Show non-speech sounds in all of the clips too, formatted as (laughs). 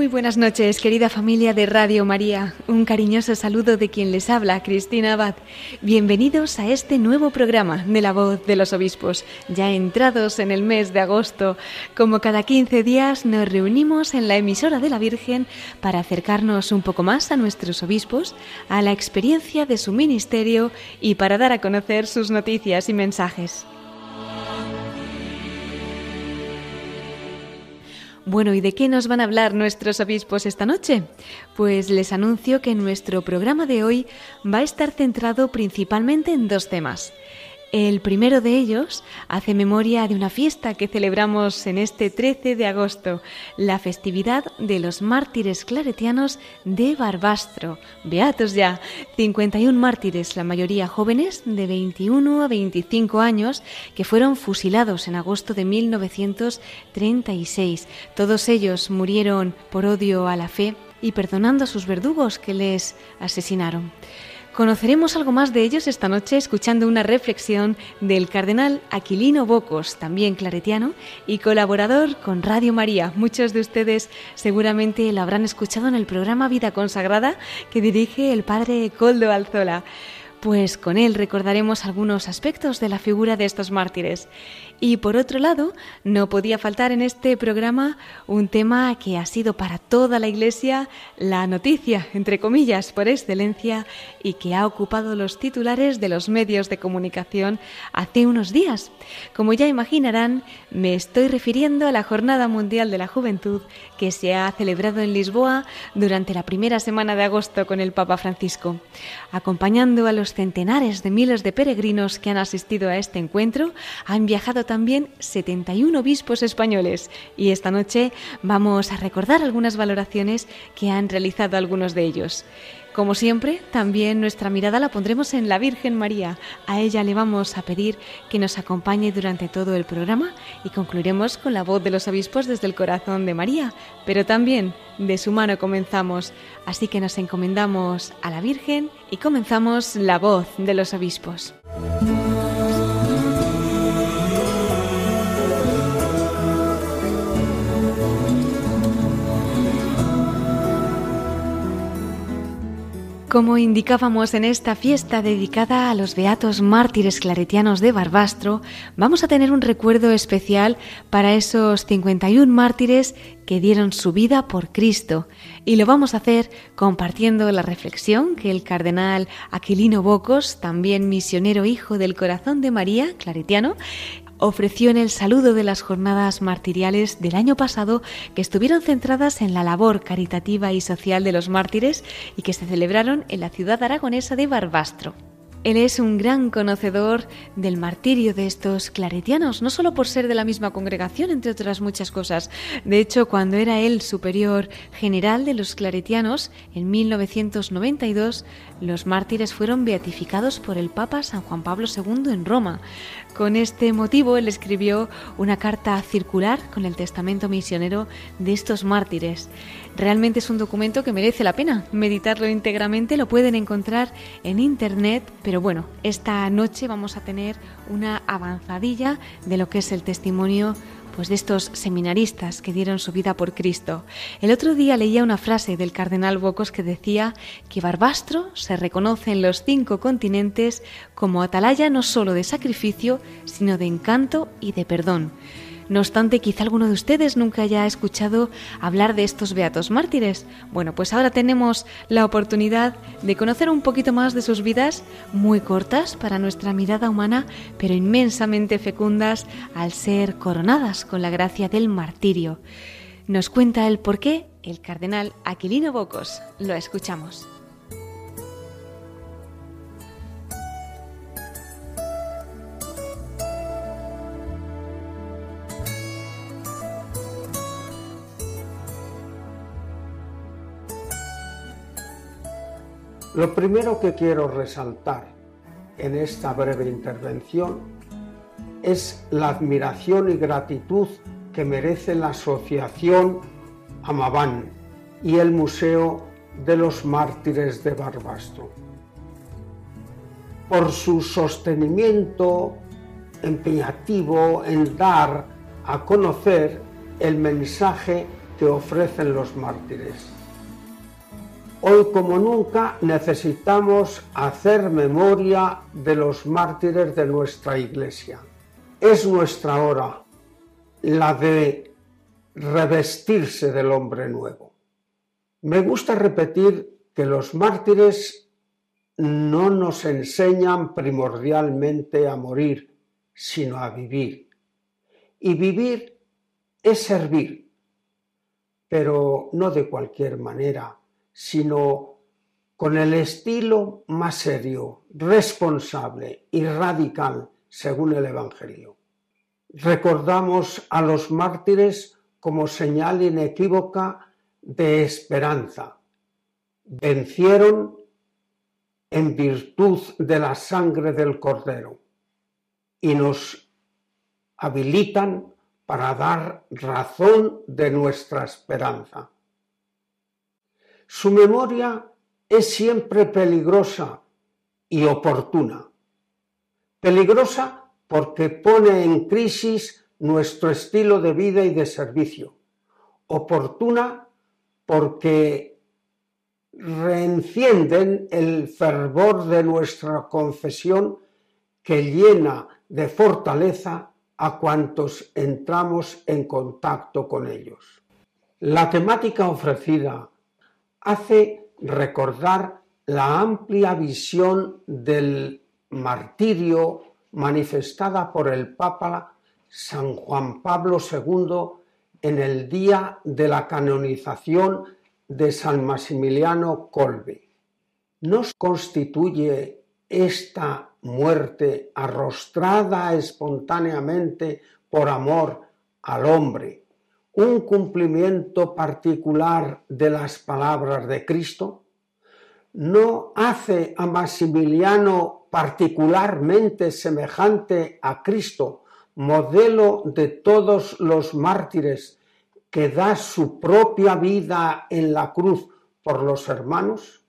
Muy buenas noches, querida familia de Radio María. Un cariñoso saludo de quien les habla, Cristina Abad. Bienvenidos a este nuevo programa de la voz de los obispos, ya entrados en el mes de agosto. Como cada 15 días nos reunimos en la emisora de la Virgen para acercarnos un poco más a nuestros obispos, a la experiencia de su ministerio y para dar a conocer sus noticias y mensajes. Bueno, ¿y de qué nos van a hablar nuestros obispos esta noche? Pues les anuncio que nuestro programa de hoy va a estar centrado principalmente en dos temas. El primero de ellos hace memoria de una fiesta que celebramos en este 13 de agosto, la festividad de los mártires claretianos de Barbastro. Beatos ya, 51 mártires, la mayoría jóvenes de 21 a 25 años, que fueron fusilados en agosto de 1936. Todos ellos murieron por odio a la fe y perdonando a sus verdugos que les asesinaron. Conoceremos algo más de ellos esta noche escuchando una reflexión del cardenal Aquilino Bocos, también claretiano y colaborador con Radio María. Muchos de ustedes seguramente lo habrán escuchado en el programa Vida Consagrada que dirige el padre Coldo Alzola. Pues con él recordaremos algunos aspectos de la figura de estos mártires. Y por otro lado, no podía faltar en este programa un tema que ha sido para toda la Iglesia la noticia, entre comillas, por excelencia, y que ha ocupado los titulares de los medios de comunicación hace unos días. Como ya imaginarán, me estoy refiriendo a la Jornada Mundial de la Juventud que se ha celebrado en Lisboa durante la primera semana de agosto con el Papa Francisco. Acompañando a los centenares de miles de peregrinos que han asistido a este encuentro, han viajado también 71 obispos españoles y esta noche vamos a recordar algunas valoraciones que han realizado algunos de ellos. Como siempre, también nuestra mirada la pondremos en la Virgen María. A ella le vamos a pedir que nos acompañe durante todo el programa y concluiremos con la voz de los obispos desde el corazón de María, pero también de su mano comenzamos. Así que nos encomendamos a la Virgen y comenzamos la voz de los obispos. Como indicábamos en esta fiesta dedicada a los beatos mártires claretianos de Barbastro, vamos a tener un recuerdo especial para esos 51 mártires que dieron su vida por Cristo. Y lo vamos a hacer compartiendo la reflexión que el cardenal Aquilino Bocos, también misionero hijo del corazón de María, claretiano, ofreció en el saludo de las jornadas martiriales del año pasado que estuvieron centradas en la labor caritativa y social de los mártires y que se celebraron en la ciudad aragonesa de Barbastro. Él es un gran conocedor del martirio de estos claretianos, no solo por ser de la misma congregación, entre otras muchas cosas. De hecho, cuando era él superior general de los claretianos, en 1992, los mártires fueron beatificados por el Papa San Juan Pablo II en Roma. Con este motivo, él escribió una carta circular con el testamento misionero de estos mártires. Realmente es un documento que merece la pena meditarlo íntegramente, lo pueden encontrar en internet, pero bueno, esta noche vamos a tener una avanzadilla de lo que es el testimonio pues de estos seminaristas que dieron su vida por Cristo. El otro día leía una frase del cardenal Bocos que decía que Barbastro se reconoce en los cinco continentes como atalaya no solo de sacrificio, sino de encanto y de perdón. No obstante, quizá alguno de ustedes nunca haya escuchado hablar de estos beatos mártires. Bueno, pues ahora tenemos la oportunidad de conocer un poquito más de sus vidas, muy cortas para nuestra mirada humana, pero inmensamente fecundas al ser coronadas con la gracia del martirio. Nos cuenta el por qué el cardenal Aquilino Bocos. Lo escuchamos. Lo primero que quiero resaltar en esta breve intervención es la admiración y gratitud que merece la Asociación Amabán y el Museo de los Mártires de Barbastro por su sostenimiento empeñativo en dar a conocer el mensaje que ofrecen los mártires. Hoy como nunca necesitamos hacer memoria de los mártires de nuestra iglesia. Es nuestra hora, la de revestirse del hombre nuevo. Me gusta repetir que los mártires no nos enseñan primordialmente a morir, sino a vivir. Y vivir es servir, pero no de cualquier manera, sino con el estilo más serio, responsable y radical según el Evangelio. Recordamos a los mártires como señal inequívoca de esperanza. Vencieron en virtud de la sangre del Cordero y nos habilitan para dar razón de nuestra esperanza. Su memoria es siempre peligrosa y oportuna. Peligrosa porque pone en crisis nuestro estilo de vida y de servicio. Oportuna porque reencienden el fervor de nuestra confesión que llena de fortaleza a cuantos entramos en contacto con ellos. La temática ofrecida hace recordar la amplia visión del martirio manifestada por el Papa San Juan Pablo II en el día de la canonización de San Maximiliano Colbe. ¿Nos constituye esta muerte arrostrada espontáneamente por amor al hombre un cumplimiento particular de las palabras de Cristo? ¿No hace a Maximiliano particularmente semejante a Cristo, modelo de todos los mártires que da su propia vida en la cruz por los hermanos?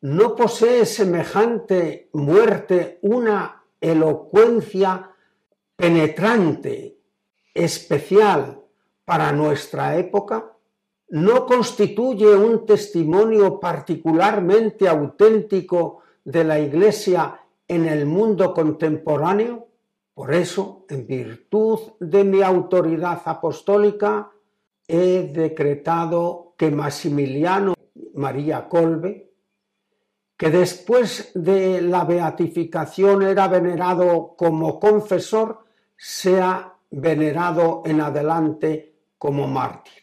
¿No posee semejante muerte una elocuencia penetrante, especial para nuestra época? ¿No constituye un testimonio particularmente auténtico de la Iglesia en el mundo contemporáneo? Por eso, en virtud de mi autoridad apostólica, he decretado que Maximiliano María Colbe, que después de la beatificación era venerado como confesor, sea venerado en adelante como mártir.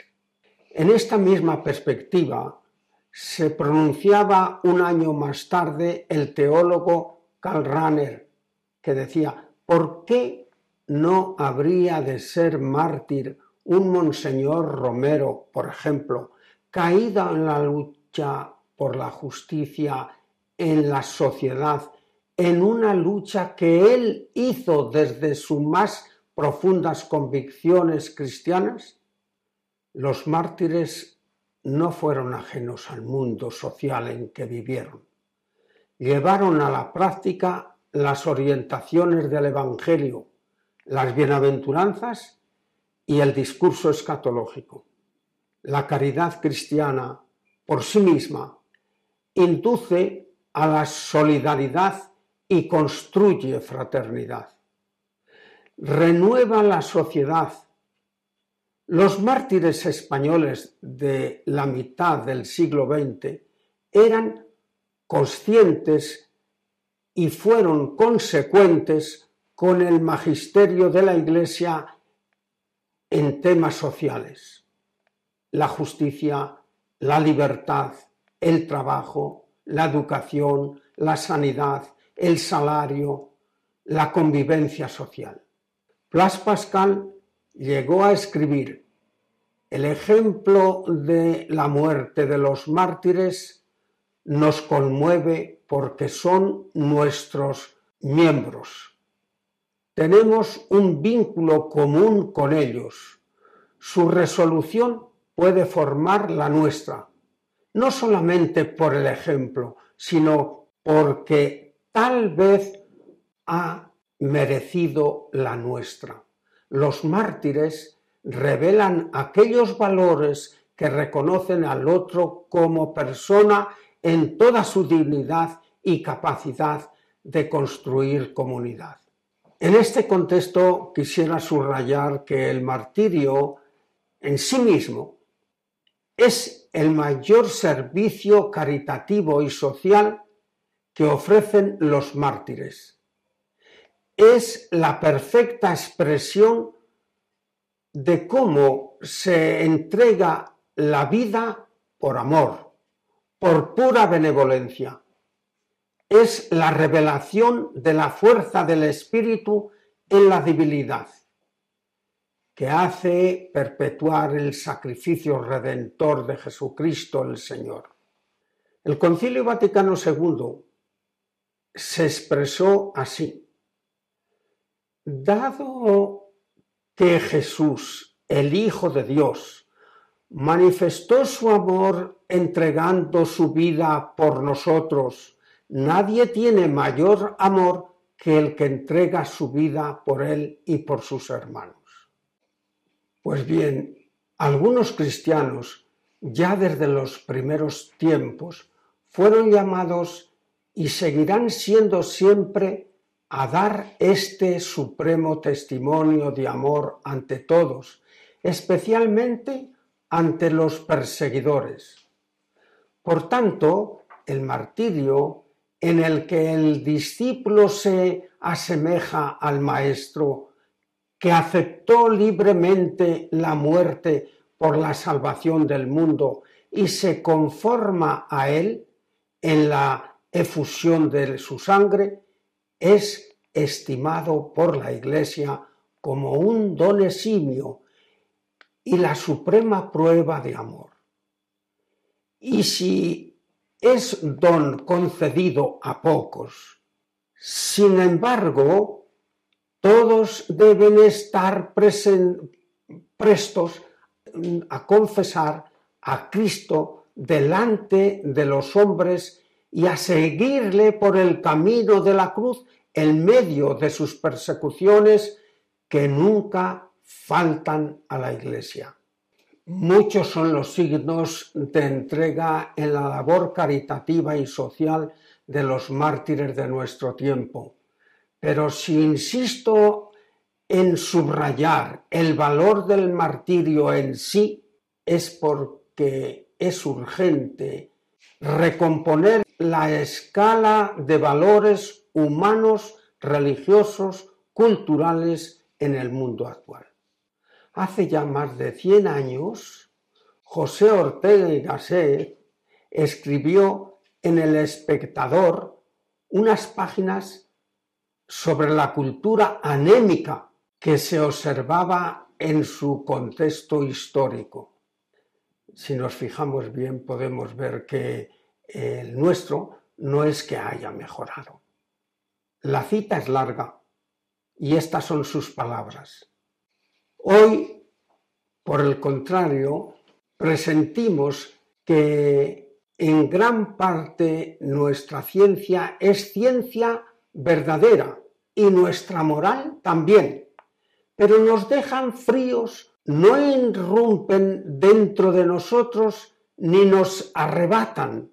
En esta misma perspectiva se pronunciaba un año más tarde el teólogo Karl Rahner, que decía, ¿por qué no habría de ser mártir un monseñor Romero, por ejemplo, caído en la lucha por la justicia en la sociedad, en una lucha que él hizo desde sus más profundas convicciones cristianas? Los mártires no fueron ajenos al mundo social en que vivieron. Llevaron a la práctica las orientaciones del Evangelio, las bienaventuranzas y el discurso escatológico. La caridad cristiana por sí misma induce a la solidaridad y construye fraternidad. Renueva la sociedad. Los mártires españoles de la mitad del siglo XX eran conscientes y fueron consecuentes con el magisterio de la Iglesia en temas sociales. La justicia, la libertad, el trabajo, la educación, la sanidad, el salario, la convivencia social. Blas Pascal llegó a escribir el ejemplo de la muerte de los mártires nos conmueve porque son nuestros miembros. Tenemos un vínculo común con ellos. Su resolución puede formar la nuestra, no solamente por el ejemplo, sino porque tal vez ha merecido la nuestra. Los mártires revelan aquellos valores que reconocen al otro como persona en toda su dignidad y capacidad de construir comunidad. En este contexto quisiera subrayar que el martirio en sí mismo es el mayor servicio caritativo y social que ofrecen los mártires. Es la perfecta expresión de cómo se entrega la vida por amor, por pura benevolencia. Es la revelación de la fuerza del Espíritu en la debilidad, que hace perpetuar el sacrificio redentor de Jesucristo el Señor. El Concilio Vaticano II se expresó así. Dado que Jesús, el Hijo de Dios, manifestó su amor entregando su vida por nosotros. Nadie tiene mayor amor que el que entrega su vida por él y por sus hermanos. Pues bien, algunos cristianos, ya desde los primeros tiempos, fueron llamados y seguirán siendo siempre a dar este supremo testimonio de amor ante todos, especialmente ante los perseguidores. Por tanto, el martirio en el que el discípulo se asemeja al maestro, que aceptó libremente la muerte por la salvación del mundo y se conforma a él en la efusión de su sangre, es estimado por la Iglesia como un don eximio y la suprema prueba de amor. Y si es don concedido a pocos, sin embargo, todos deben estar prestos a confesar a Cristo delante de los hombres y a seguirle por el camino de la cruz en medio de sus persecuciones que nunca faltan a la Iglesia. Muchos son los signos de entrega en la labor caritativa y social de los mártires de nuestro tiempo. Pero si insisto en subrayar el valor del martirio en sí, es porque es urgente recomponer la escala de valores humanos, religiosos, culturales en el mundo actual. Hace ya más de 100 años, José Ortega y Gasset escribió en El Espectador unas páginas sobre la cultura anémica que se observaba en su contexto histórico. Si nos fijamos bien podemos ver que el nuestro no es que haya mejorado. La cita es larga y estas son sus palabras. Hoy, por el contrario, presentimos que en gran parte nuestra ciencia es ciencia verdadera y nuestra moral también, pero nos dejan fríos, no irrumpen dentro de nosotros ni nos arrebatan.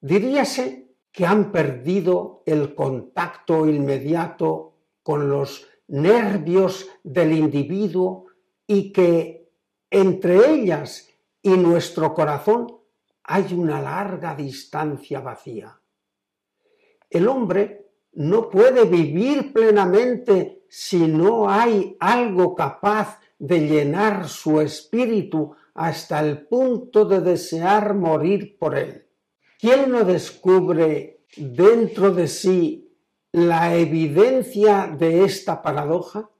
Diríase que han perdido el contacto inmediato con los nervios del individuo y que entre ellas y nuestro corazón hay una larga distancia vacía. El hombre no puede vivir plenamente si no hay algo capaz de llenar su espíritu hasta el punto de desear morir por él. ¿Quién no descubre dentro de sí la evidencia de esta paradoja,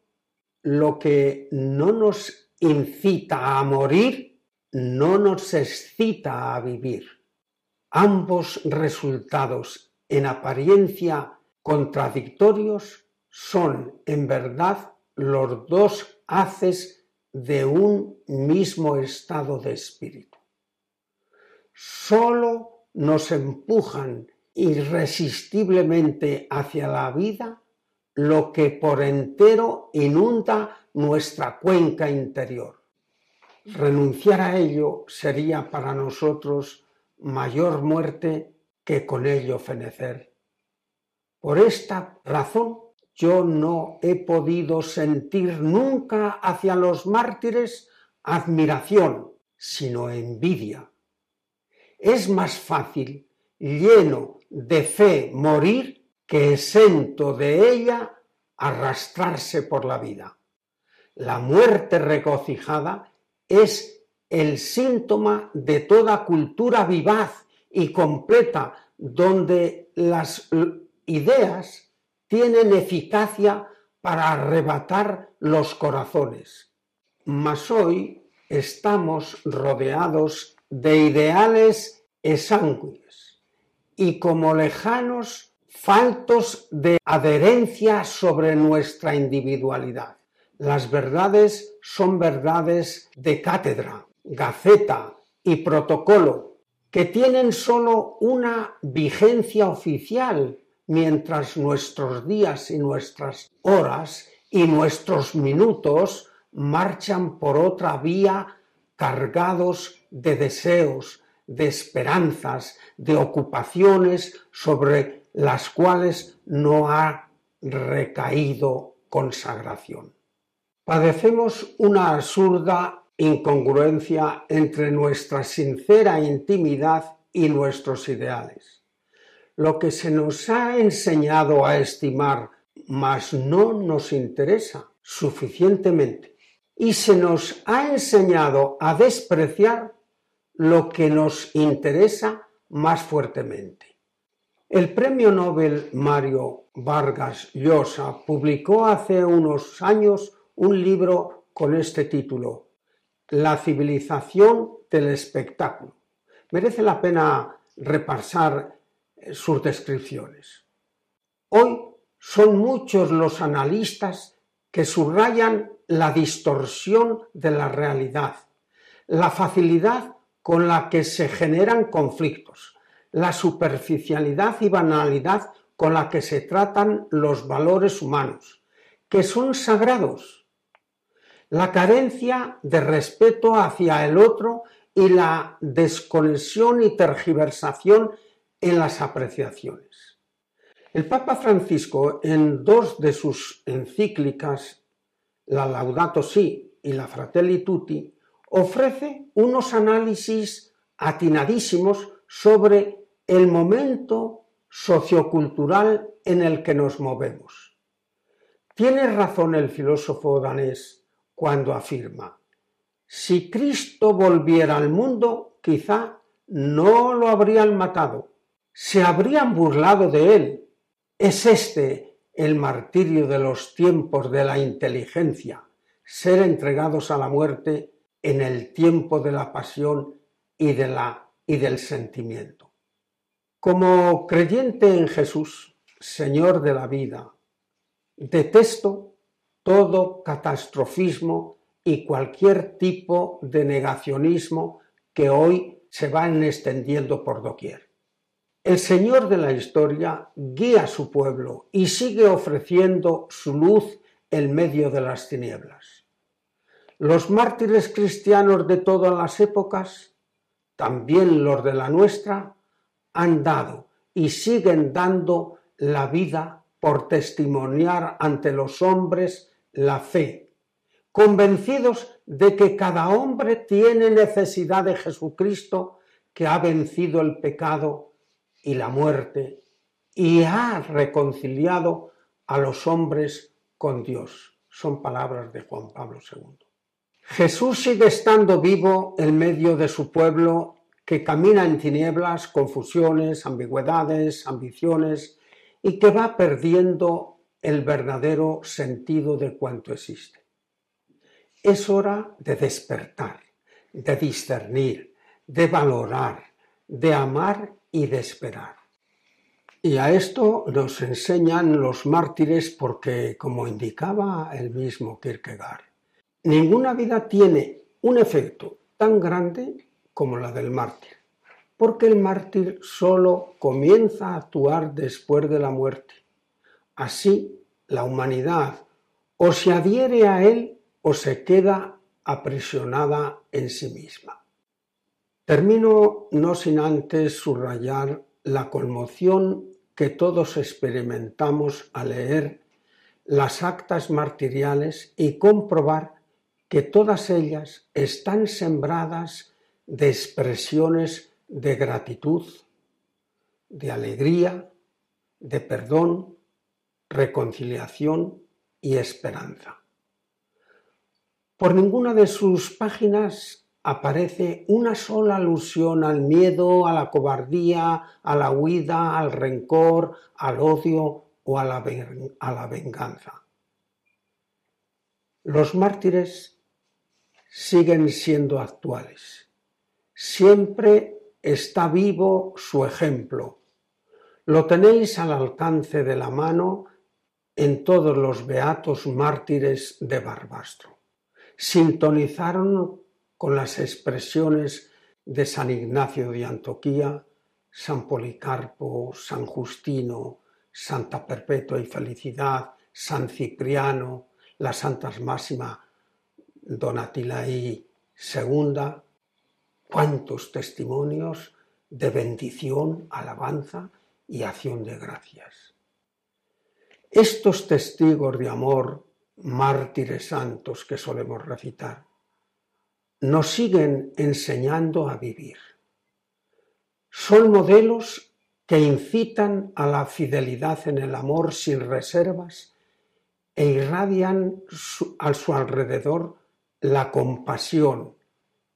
lo que no nos incita a morir, no nos excita a vivir. Ambos resultados en apariencia contradictorios son en verdad los dos haces de un mismo estado de espíritu. Solo nos empujan irresistiblemente hacia la vida lo que por entero inunda nuestra cuenca interior. Renunciar a ello sería para nosotros mayor muerte que con ello fenecer. Por esta razón yo no he podido sentir nunca hacia los mártires admiración, sino envidia. Es más fácil, lleno de fe, morir que exento de ella arrastrarse por la vida. La muerte regocijada es el síntoma de toda cultura vivaz y completa, donde las ideas tienen eficacia para arrebatar los corazones. Mas hoy estamos rodeados de ideales exangües y como lejanos faltos de adherencia sobre nuestra individualidad. Las verdades son verdades de cátedra, gaceta y protocolo que tienen sólo una vigencia oficial, mientras nuestros días y nuestras horas y nuestros minutos marchan por otra vía cargados de deseos, de esperanzas, de ocupaciones sobre las cuales no ha recaído consagración. Padecemos una absurda incongruencia entre nuestra sincera intimidad y nuestros ideales. Lo que se nos ha enseñado a estimar, mas no nos interesa suficientemente, y se nos ha enseñado a despreciar lo que nos interesa más fuertemente. El premio Nobel Mario Vargas Llosa publicó hace unos años un libro con este título, la civilización del espectáculo. Merece la pena repasar sus descripciones. Hoy son muchos los analistas que subrayan la distorsión de la realidad, la facilidad con la que se generan conflictos, la superficialidad y banalidad con la que se tratan los valores humanos, que son sagrados la carencia de respeto hacia el otro y la desconexión y tergiversación en las apreciaciones. El Papa Francisco, en dos de sus encíclicas, la Laudato Si y la Fratelli Tutti, ofrece unos análisis atinadísimos sobre el momento sociocultural en el que nos movemos. Tiene razón el filósofo danés cuando afirma, si Cristo volviera al mundo, quizá no lo habrían matado, se habrían burlado de él. Es este el martirio de los tiempos de la inteligencia, ser entregados a la muerte en el tiempo de la pasión y, de la, y del sentimiento. Como creyente en Jesús, Señor de la vida, detesto todo catastrofismo y cualquier tipo de negacionismo que hoy se van extendiendo por doquier. El Señor de la historia guía a su pueblo y sigue ofreciendo su luz en medio de las tinieblas. Los mártires cristianos de todas las épocas, también los de la nuestra, han dado y siguen dando la vida por testimoniar ante los hombres la fe, convencidos de que cada hombre tiene necesidad de Jesucristo que ha vencido el pecado y la muerte y ha reconciliado a los hombres con Dios. Son palabras de Juan Pablo II. Jesús sigue estando vivo en medio de su pueblo que camina en tinieblas, confusiones, ambigüedades, ambiciones y que va perdiendo el verdadero sentido de cuanto existe. Es hora de despertar, de discernir, de valorar, de amar y de esperar. Y a esto nos enseñan los mártires porque, como indicaba el mismo Kierkegaard, ninguna vida tiene un efecto tan grande como la del mártir, porque el mártir solo comienza a actuar después de la muerte. Así, la humanidad o se adhiere a él o se queda aprisionada en sí misma. Termino no sin antes subrayar la conmoción que todos experimentamos al leer las actas martiriales y comprobar que todas ellas están sembradas de expresiones de gratitud, de alegría, de perdón, reconciliación y esperanza. Por ninguna de sus páginas aparece una sola alusión al miedo, a la cobardía, a la huida, al rencor, al odio o a la, a la venganza. Los mártires siguen siendo actuales. Siempre está vivo su ejemplo. Lo tenéis al alcance de la mano en todos los beatos mártires de Barbastro. Sintonizaron con las expresiones de San Ignacio de Antoquía, San Policarpo, San Justino, Santa Perpetua y Felicidad, San Cipriano, las Santas Máxima Donatilaí II, cuántos testimonios de bendición, alabanza y acción de gracias. Estos testigos de amor, mártires santos que solemos recitar, nos siguen enseñando a vivir. Son modelos que incitan a la fidelidad en el amor sin reservas e irradian a su alrededor la compasión,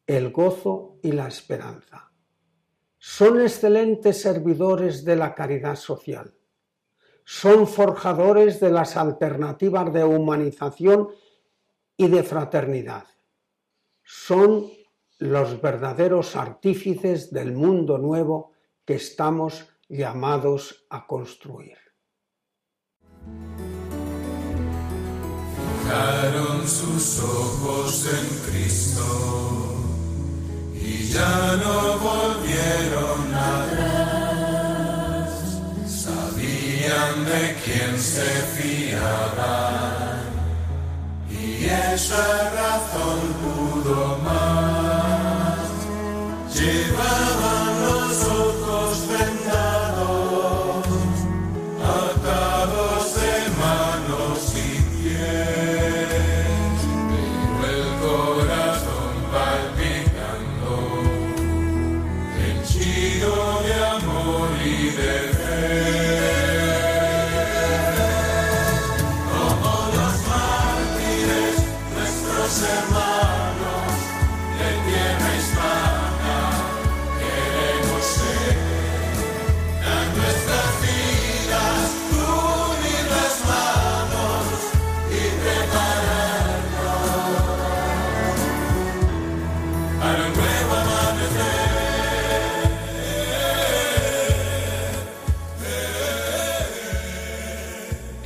el gozo y la esperanza. Son excelentes servidores de la caridad social. Son forjadores de las alternativas de humanización y de fraternidad. Son los verdaderos artífices del mundo nuevo que estamos llamados a construir. Fijaron sus ojos en Cristo y ya no volvieron atrás. Sabían de quién se fiaban esa razón pudo más. Llevaban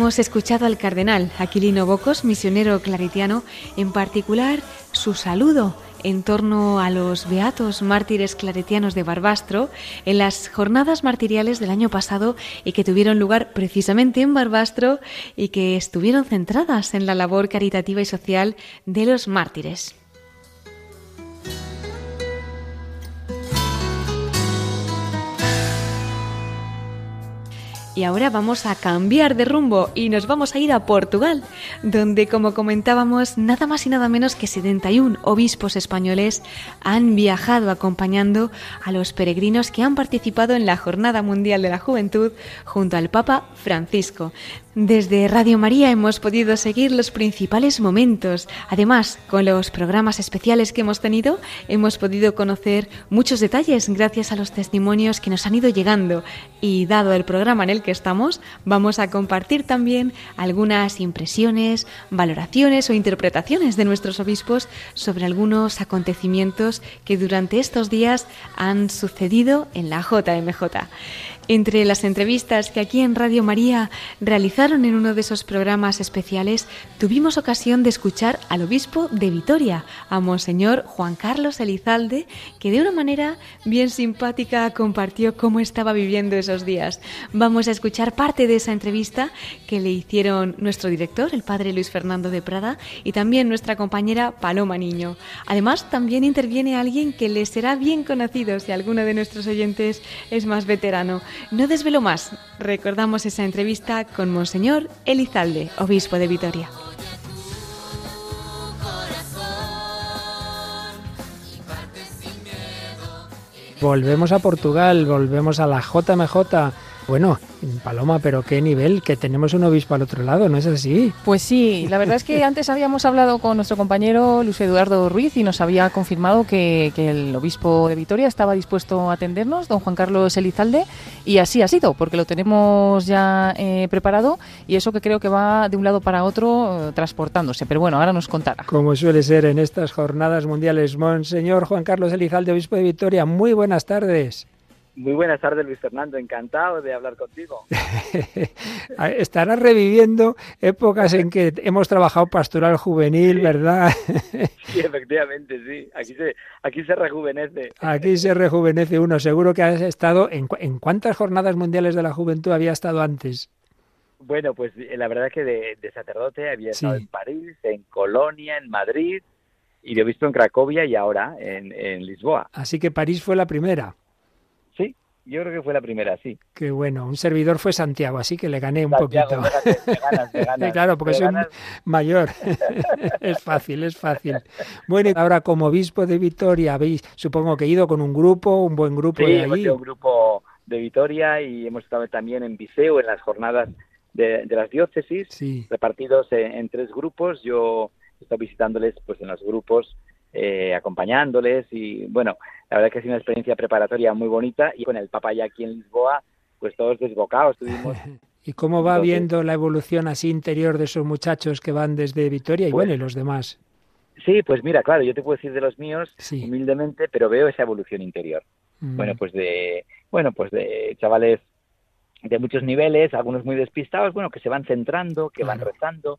Hemos escuchado al cardenal Aquilino Bocos, misionero claretiano, en particular su saludo en torno a los beatos mártires claretianos de Barbastro en las jornadas martiriales del año pasado y que tuvieron lugar precisamente en Barbastro y que estuvieron centradas en la labor caritativa y social de los mártires. Y ahora vamos a cambiar de rumbo y nos vamos a ir a Portugal, donde, como comentábamos, nada más y nada menos que 71 obispos españoles han viajado acompañando a los peregrinos que han participado en la Jornada Mundial de la Juventud junto al Papa Francisco. Desde Radio María hemos podido seguir los principales momentos. Además, con los programas especiales que hemos tenido, hemos podido conocer muchos detalles gracias a los testimonios que nos han ido llegando. Y dado el programa en el que estamos, vamos a compartir también algunas impresiones, valoraciones o interpretaciones de nuestros obispos sobre algunos acontecimientos que durante estos días han sucedido en la JMJ. Entre las entrevistas que aquí en Radio María realizaron en uno de esos programas especiales, tuvimos ocasión de escuchar al obispo de Vitoria, a Monseñor Juan Carlos Elizalde, que de una manera bien simpática compartió cómo estaba viviendo esos días. Vamos a escuchar parte de esa entrevista que le hicieron nuestro director, el padre Luis Fernando de Prada, y también nuestra compañera Paloma Niño. Además, también interviene alguien que le será bien conocido si alguno de nuestros oyentes es más veterano. No desvelo más. Recordamos esa entrevista con Monseñor Elizalde, obispo de Vitoria. Volvemos a Portugal, volvemos a la JMJ bueno, Paloma, pero qué nivel, que tenemos un obispo al otro lado, ¿no es así? Pues sí, la verdad es que (laughs) antes habíamos hablado con nuestro compañero Luis Eduardo Ruiz y nos había confirmado que, el obispo de Vitoria estaba dispuesto a atendernos, don Juan Carlos Elizalde, y así ha sido, porque lo tenemos ya eh, preparado y eso que creo que va de un lado para otro eh, transportándose. Pero bueno, ahora nos contará. Como suele ser en estas jornadas mundiales, Monseñor Juan Carlos Elizalde, obispo de Vitoria, muy buenas tardes. Muy buenas tardes, Luis Fernando. Encantado de hablar contigo. (laughs) Estarás reviviendo épocas en que hemos trabajado pastoral juvenil, ¿verdad? (laughs) sí, efectivamente, sí. Aquí se, aquí se rejuvenece. Aquí se rejuvenece uno. Seguro que has estado. ¿En, en cuántas jornadas mundiales de la juventud había estado antes? Bueno, pues eh, la verdad es que de, sacerdote había estado en París, en Colonia, en Madrid y lo he visto en Cracovia y ahora en, en Lisboa. Así que París fue la primera. Yo creo que fue la primera, sí. Qué bueno. Un servidor fue Santiago, así que le gané un poquito. (laughs) claro, porque soy mayor. (laughs) es fácil, es fácil. Bueno, ahora como obispo de Vitoria, habéis, supongo que ido con un grupo, un buen grupo sí, de allí. un grupo de Vitoria y hemos estado también en Viseu, en las jornadas de, las diócesis, repartidos en, tres grupos. Yo he estado visitándoles pues en los grupos, eh, acompañándoles y bueno, la verdad que ha sido una experiencia preparatoria muy bonita y con el Papa ya aquí en Lisboa, pues todos desbocados estuvimos. (laughs) ¿Y cómo va viendo la evolución así interior de esos muchachos que van desde Vitoria y pues bueno, y los demás? Sí, pues mira, claro, yo te puedo decir de los míos humildemente, pero veo esa evolución interior. Mm. Bueno, pues de bueno, pues de chavales de muchos niveles, algunos muy despistados, bueno, que se van centrando, que van rezando,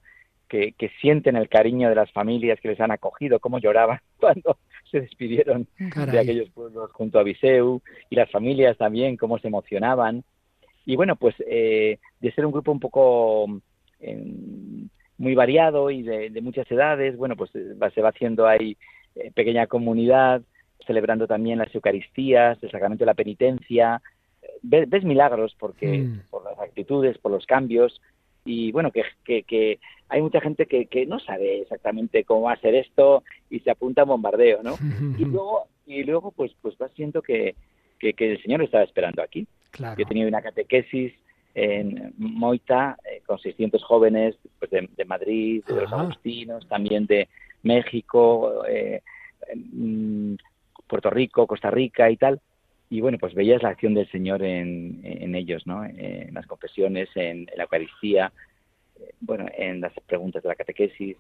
que, que, sienten el cariño de las familias que les han acogido, cómo lloraban (laughs) cuando se despidieron de aquellos pueblos junto a Viseu y las familias también, cómo se emocionaban. Y bueno, pues eh, de ser un grupo un poco em, muy variado y de, muchas edades, bueno, pues eh, se va haciendo ahí eh, pequeña comunidad, celebrando también las Eucaristías, el sacramento de la penitencia. Ves, milagros porque mm. por las actitudes, por los cambios, y bueno, que, que, que hay mucha gente que, que, no sabe exactamente cómo va a ser esto y se apunta a bombardeo, ¿no? (laughs) y luego, y luego pues, pues vas siendo que, que, el Señor estaba esperando aquí. Yo he tenido una catequesis en Moita eh, con 600 jóvenes pues de, Madrid, de los Agustinos, también de México, eh, mm, Puerto Rico, Costa Rica y tal. Y bueno, pues veías la acción del Señor en, en ellos, ¿no? En las confesiones, en la Eucaristía, bueno, en las preguntas de la catequesis,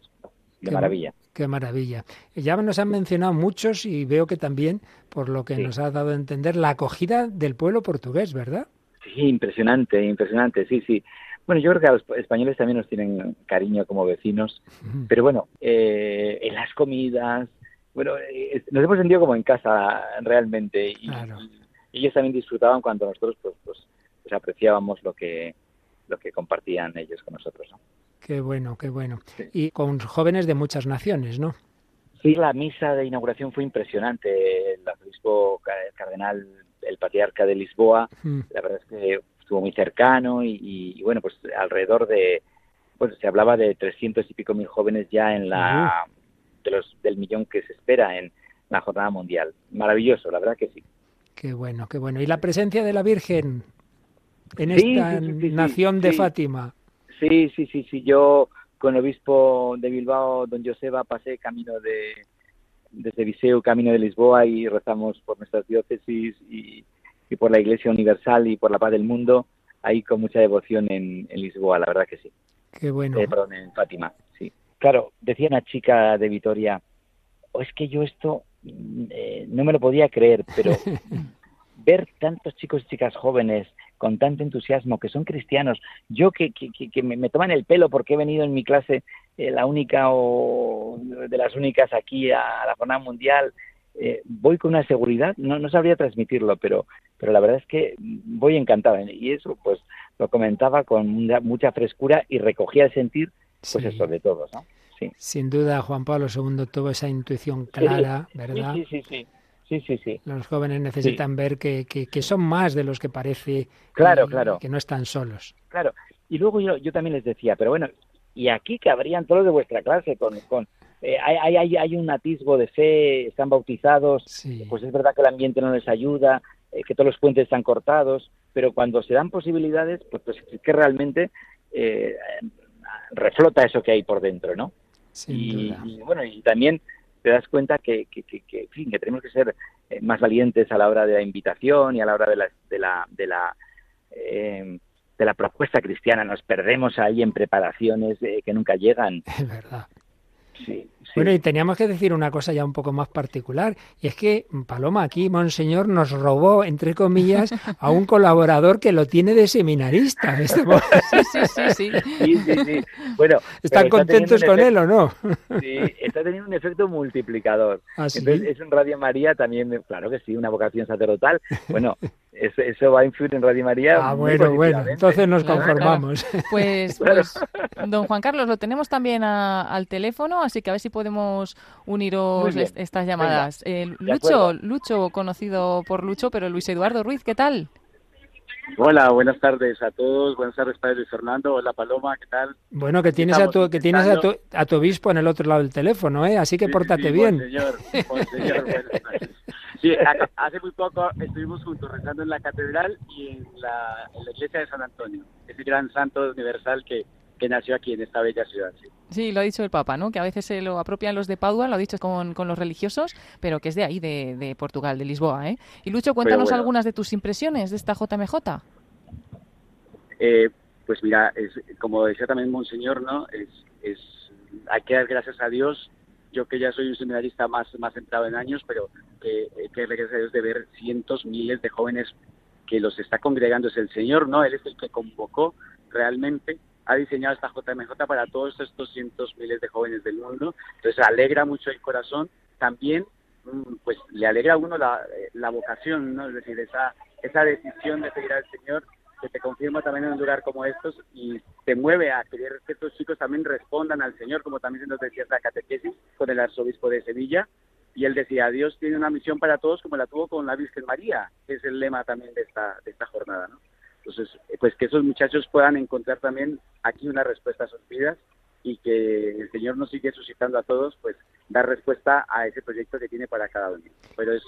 de maravilla. Qué maravilla. Ya nos han mencionado muchos y veo que también, por lo que nos ha dado a entender, la acogida del pueblo portugués, ¿verdad? Sí, impresionante, impresionante, sí, sí. Bueno, yo creo que a los españoles también nos tienen cariño como vecinos, pero bueno, eh, en las comidas, bueno, eh, nos hemos sentido como en casa realmente y, ellos también disfrutaban cuando nosotros pues, pues, pues, apreciábamos lo que lo que compartían ellos con nosotros. ¿no? Qué bueno, qué bueno. Y con jóvenes de muchas naciones, ¿no? Sí, la misa de inauguración fue impresionante. El arzobispo cardenal, el patriarca de Lisboa, la verdad es que estuvo muy cercano y, bueno, pues alrededor de, pues se hablaba de 300 y pico mil jóvenes ya en la, de los, del millón que se espera en la jornada mundial. Maravilloso, la verdad que sí. Qué bueno, qué bueno. ¿Y la presencia de la Virgen en esta nación de Fátima? Sí, sí, sí, sí. Yo con el obispo de Bilbao, don Joseba, pasé camino de desde Viseu, camino de Lisboa y rezamos por nuestras diócesis y, por la Iglesia Universal y por la paz del mundo, ahí con mucha devoción en, Lisboa, la verdad que sí. Qué bueno. Eh, perdón, en Fátima, sí. Claro, decía una chica de Vitoria, oh, es que yo esto mm, eh, no me lo podía creer, pero (laughs) ver tantos chicos y chicas jóvenes con tanto entusiasmo, que son cristianos, yo que, que, me, toman el pelo porque he venido en mi clase eh, la única o de las únicas aquí a, la jornada mundial, eh, voy con una seguridad, no, no sabría transmitirlo, pero, pero la verdad es que voy encantada y eso pues lo comentaba con mucha frescura y recogía el sentir, pues eso de todos, ¿no? Sí. Sin duda, Juan Pablo II tuvo esa intuición clara, ¿verdad? Sí, sí, sí. Sí, sí, sí. Los jóvenes necesitan ver que, que, son más de los que parece. Claro, claro. Que no están solos. Claro. Y luego yo, yo también les decía, pero bueno, y aquí cabrían todos de vuestra clase con, con eh, hay, hay, hay, un atisbo de fe, están bautizados, pues es verdad que el ambiente no les ayuda, eh, que todos los puentes están cortados, pero cuando se dan posibilidades, pues, pues es que realmente eh, reflota eso que hay por dentro, ¿no? y, bueno, y también te das cuenta que, que, que, fin, que tenemos que ser eh, más valientes a la hora de la invitación y a la hora de la, de la, de la, eh, de la propuesta cristiana. Nos perdemos ahí en preparaciones que nunca llegan. Es verdad. Bueno, y teníamos que decir una cosa ya un poco más particular, y es que Paloma aquí, Monseñor, nos robó, entre comillas, a un colaborador que lo tiene de seminarista. (laughs) Sí, sí, sí. Bueno, ¿Están contentos con él o no? Sí, está teniendo un efecto multiplicador. ¿Ah, Entonces, es un Radio María también, claro que sí, una vocación sacerdotal. Bueno, eso, va a influir en Radio María. Ah, bueno, bueno, entonces nos conformamos. (laughs) Pues, pues, don Juan Carlos, lo tenemos también al teléfono, así que a ver si podemos uniros estas llamadas. Eh, Lucho, Lucho, conocido por Lucho, pero Luis Eduardo Ruiz, ¿qué tal? Hola, buenas tardes a todos. Buenas tardes, Padre Luis Fernando. Hola, Paloma, ¿qué tal? Bueno, que tienes, a tu, que tienes a tu, a tu, obispo en el otro lado del teléfono, ¿eh? Así que pórtate bien. Señor, señor, (laughs) Sí, (laughs) hace muy poco estuvimos juntos rezando en la catedral y en la, iglesia de San Antonio, ese gran santo universal que, que nació aquí en esta bella ciudad. Sí. lo ha dicho el Papa, ¿no? Que a veces se lo apropian los de Padua, lo ha dicho con, con los religiosos, pero que es de ahí, de, de Portugal, de Lisboa, ¿eh? Y Lucho, cuéntanos algunas de tus impresiones de esta JMJ. Eh, pues mira, es, como decía también Monseñor, ¿no? Es, es, hay que dar gracias a Dios yo que ya soy un seminarista más, más centrado en años, pero que, que gracias de ver cientos, miles de jóvenes que los está congregando es el Señor, ¿no? Él es el que convocó realmente, ha diseñado esta JMJ para todos estos cientos, miles de jóvenes del mundo. Entonces alegra mucho el corazón. También, mm, pues le alegra a uno la, la vocación, ¿no? Es decir, esa, esa decisión de seguir al Señor que te confirma también en un lugar como estos y te mueve a querer que estos chicos también respondan al Señor, como también se nos decía la catequesis con el arzobispo de Sevilla. Y él decía, Dios tiene una misión para todos como la tuvo con la Virgen María, que es el lema también de esta, de esta jornada. ¿no? Entonces, pues que esos muchachos puedan encontrar también aquí una respuesta a sus vidas y que el Señor nos sigue suscitando a todos, pues dar respuesta a ese proyecto que tiene para cada uno. Pero es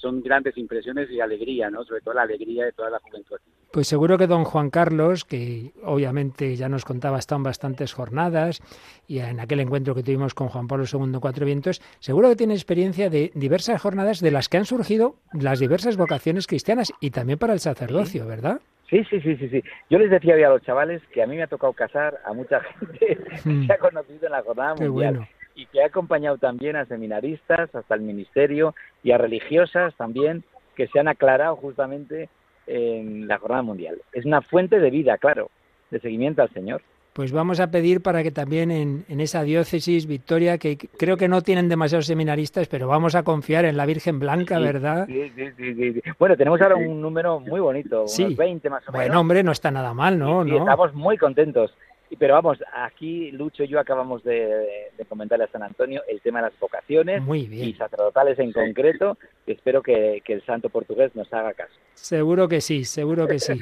son grandes impresiones y alegría, ¿no? Sobre todo la alegría de toda la juventud. Pues seguro que don Juan Carlos, que obviamente ya nos contaba, están bastantes jornadas y en aquel encuentro que tuvimos con Juan Pablo II Cuatro Vientos, seguro que tiene experiencia de diversas jornadas de las que han surgido las diversas vocaciones cristianas y también para el sacerdocio, ¿verdad? Sí, sí, sí, sí, sí. Yo les decía hoy a los chavales que a mí me ha tocado casar a mucha (laughs) gente que se ha conocido en la jornada mundial y que ha acompañado también a seminaristas, hasta el ministerio y a religiosas también que se han aclarado justamente en la jornada mundial. Es una fuente de vida, claro. de seguimiento al Señor. Pues vamos a pedir para que también en, esa diócesis, Victoria, que creo que no tienen demasiados seminaristas, pero vamos a confiar en la Virgen Blanca, ¿verdad? Sí, sí, sí, Bueno, tenemos ahora un número muy bonito, unos 20 más o menos. Bueno, hombre, no está nada mal, ¿no? ¿no? Estamos muy contentos. Pero vamos, aquí Lucho y yo acabamos de, comentarle a San Antonio el tema de las vocaciones y sacerdotales en concreto. espero que, que el santo portugués nos haga caso. Seguro que sí, seguro que sí.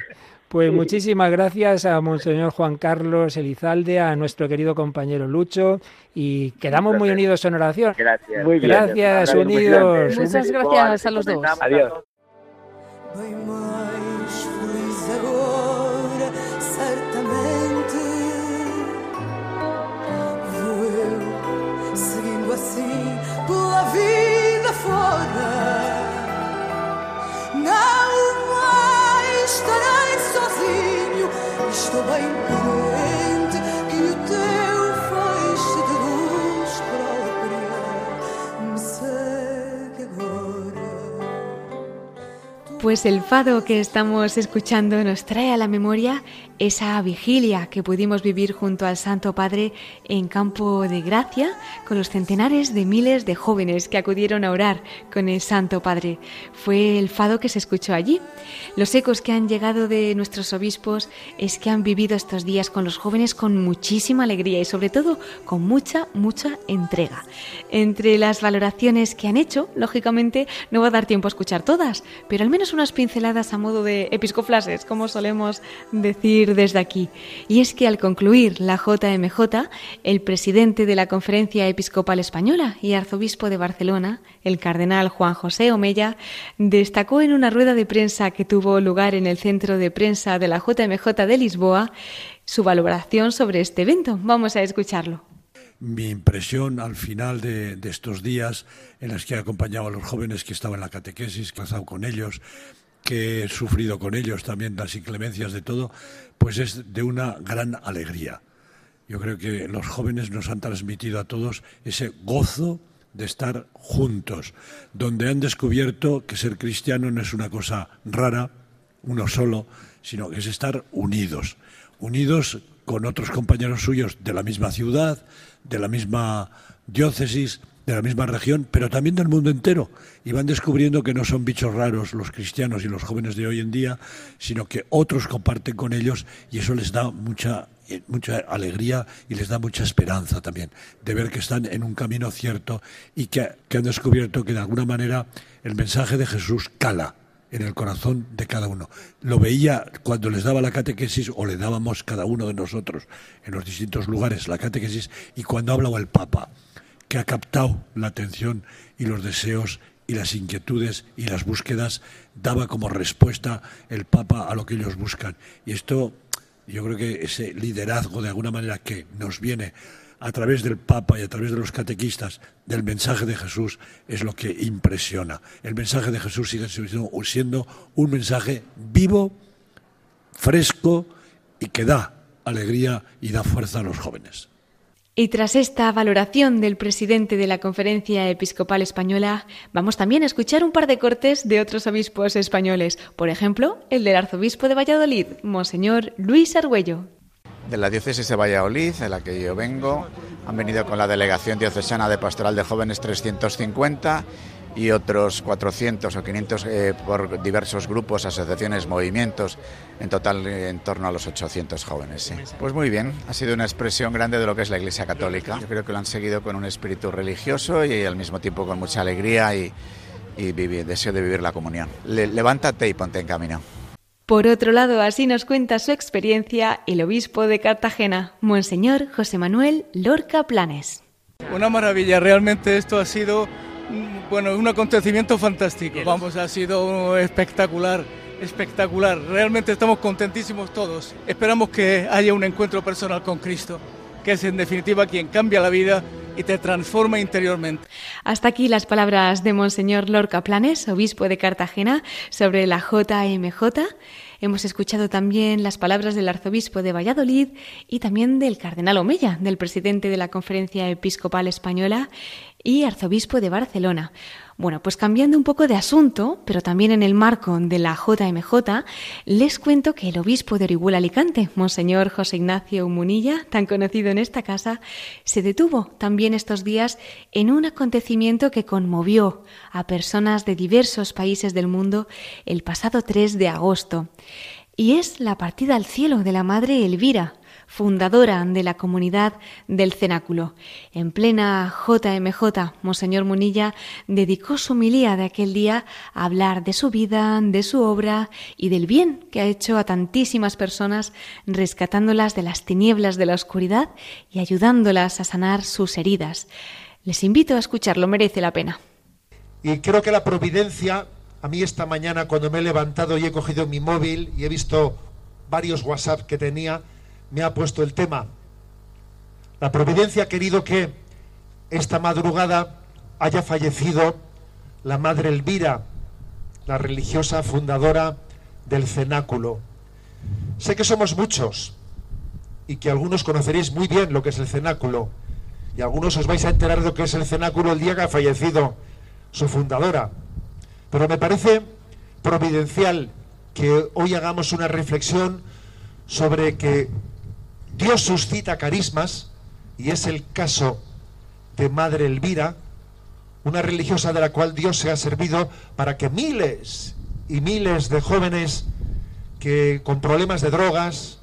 Pues (laughs) muchísimas gracias a Monseñor Juan Carlos Elizalde, a nuestro querido compañero Lucho, y quedamos muy unidos en oración. Gracias. Muy Gracias, unidos. Muchas gracias a los dos. Adiós. Pues el fado que estamos escuchando nos trae a la memoria esa vigilia que pudimos vivir junto al Santo Padre en Campo de Gracia con los centenares de miles de jóvenes que acudieron a orar con el Santo Padre. Fue el fado que se escuchó allí. Los ecos que han llegado de nuestros obispos es que han vivido estos días con los jóvenes con muchísima alegría y sobre todo con mucha, mucha entrega. Entre las valoraciones que han hecho, lógicamente no va a dar tiempo a escuchar todas, pero al menos unas pinceladas a modo de episcoflases, como solemos decir desde aquí. Y es que al concluir la JMJ, el presidente de la Conferencia Episcopal Española y arzobispo de Barcelona, el cardenal Juan José Omella, destacó en una rueda de prensa que tuvo lugar en el centro de prensa de la JMJ de Lisboa su valoración sobre este evento. Vamos a escucharlo mi impresión al final de, estos días en los que he acompañado a los jóvenes que estaban en la catequesis, que he estado con ellos, que he sufrido con ellos también las inclemencias de todo, pues es de una gran alegría. Yo creo que los jóvenes nos han transmitido a todos ese gozo de estar juntos, donde han descubierto que ser cristiano no es una cosa rara, uno solo, sino que es estar unidos, unidos con otros compañeros suyos de la misma ciudad, de la misma diócesis, de la misma región, pero también del mundo entero. Y van descubriendo que no son bichos raros los cristianos y los jóvenes de hoy en día, sino que otros comparten con ellos y eso les da mucha, eh, mucha alegría y les da mucha esperanza también de ver que están en un camino cierto y que, que han descubierto que de alguna manera el mensaje de Jesús cala en el corazón de cada uno. Lo veía cuando les daba la catequesis o le dábamos cada uno de nosotros en los distintos lugares la catequesis y cuando hablaba el Papa que ha captado la atención y los deseos y las inquietudes y las búsquedas daba como respuesta el Papa a lo que ellos buscan. Y esto, yo creo que ese liderazgo de alguna manera que nos viene a través del Papa y a través de los catequistas del mensaje de Jesús es lo que impresiona. El mensaje de Jesús sigue siendo un mensaje vivo, fresco y que da alegría y da fuerza a los jóvenes. Y tras esta valoración del presidente de la Conferencia Episcopal Española, vamos también a escuchar un par de cortes de otros obispos españoles, por ejemplo, el del arzobispo de Valladolid, Monseñor Luis Argüello. De la diócesis de Valladolid, en la que yo vengo, han venido con la Delegación Diocesana de Pastoral de Jóvenes 350 y otros 400 o 500 eh, por diversos grupos, asociaciones, movimientos, en total eh, en torno a los 800 jóvenes. Pues muy bien, ha sido una expresión grande de lo que es la Iglesia Católica. Yo creo que lo han seguido con un espíritu religioso y al mismo tiempo con mucha alegría y, deseo de vivir la comunión. levántate y ponte en camino. Por otro lado, así nos cuenta su experiencia el obispo de Cartagena, Monseñor José Manuel Lorca Planes. Una maravilla, realmente esto ha sido bueno, un acontecimiento fantástico. Vamos, ha sido espectacular, espectacular. Realmente estamos contentísimos todos. Esperamos que haya un encuentro personal con Cristo, que es en definitiva quien cambia la vida y te transforma interiormente. Hasta aquí las palabras de Monseñor Lorca Planes, obispo de Cartagena, sobre la JMJ. Hemos escuchado también las palabras del arzobispo de Valladolid y también del cardenal Omeya, del presidente de la Conferencia Episcopal Española, y arzobispo de Barcelona. Bueno, pues cambiando un poco de asunto, pero también en el marco de la JMJ, les cuento que el obispo de Orihuela Alicante, Monseñor José Ignacio Munilla, tan conocido en esta casa, se detuvo también estos días en un acontecimiento que conmovió a personas de diversos países del mundo el pasado 3 de agosto. Y es la partida al cielo de la Madre Elvira, fundadora de la comunidad del cenáculo. En plena JMJ, Monseñor Munilla dedicó su milía de aquel día a hablar de su vida, de su obra y del bien que ha hecho a tantísimas personas, rescatándolas de las tinieblas de la oscuridad y ayudándolas a sanar sus heridas. Les invito a escucharlo, merece la pena. Y creo que la providencia, a mí esta mañana cuando me he levantado y he cogido mi móvil y he visto varios WhatsApp que tenía, me ha puesto el tema. La providencia ha querido que esta madrugada haya fallecido la madre Elvira, la religiosa fundadora del cenáculo. Sé que somos muchos y que algunos conoceréis muy bien lo que es el cenáculo y algunos os vais a enterar de lo que es el cenáculo el día que ha fallecido su fundadora. Pero me parece providencial que hoy hagamos una reflexión sobre que Dios suscita carismas, y es el caso de Madre Elvira, una religiosa de la cual Dios se ha servido para que miles y miles de jóvenes que con problemas de drogas,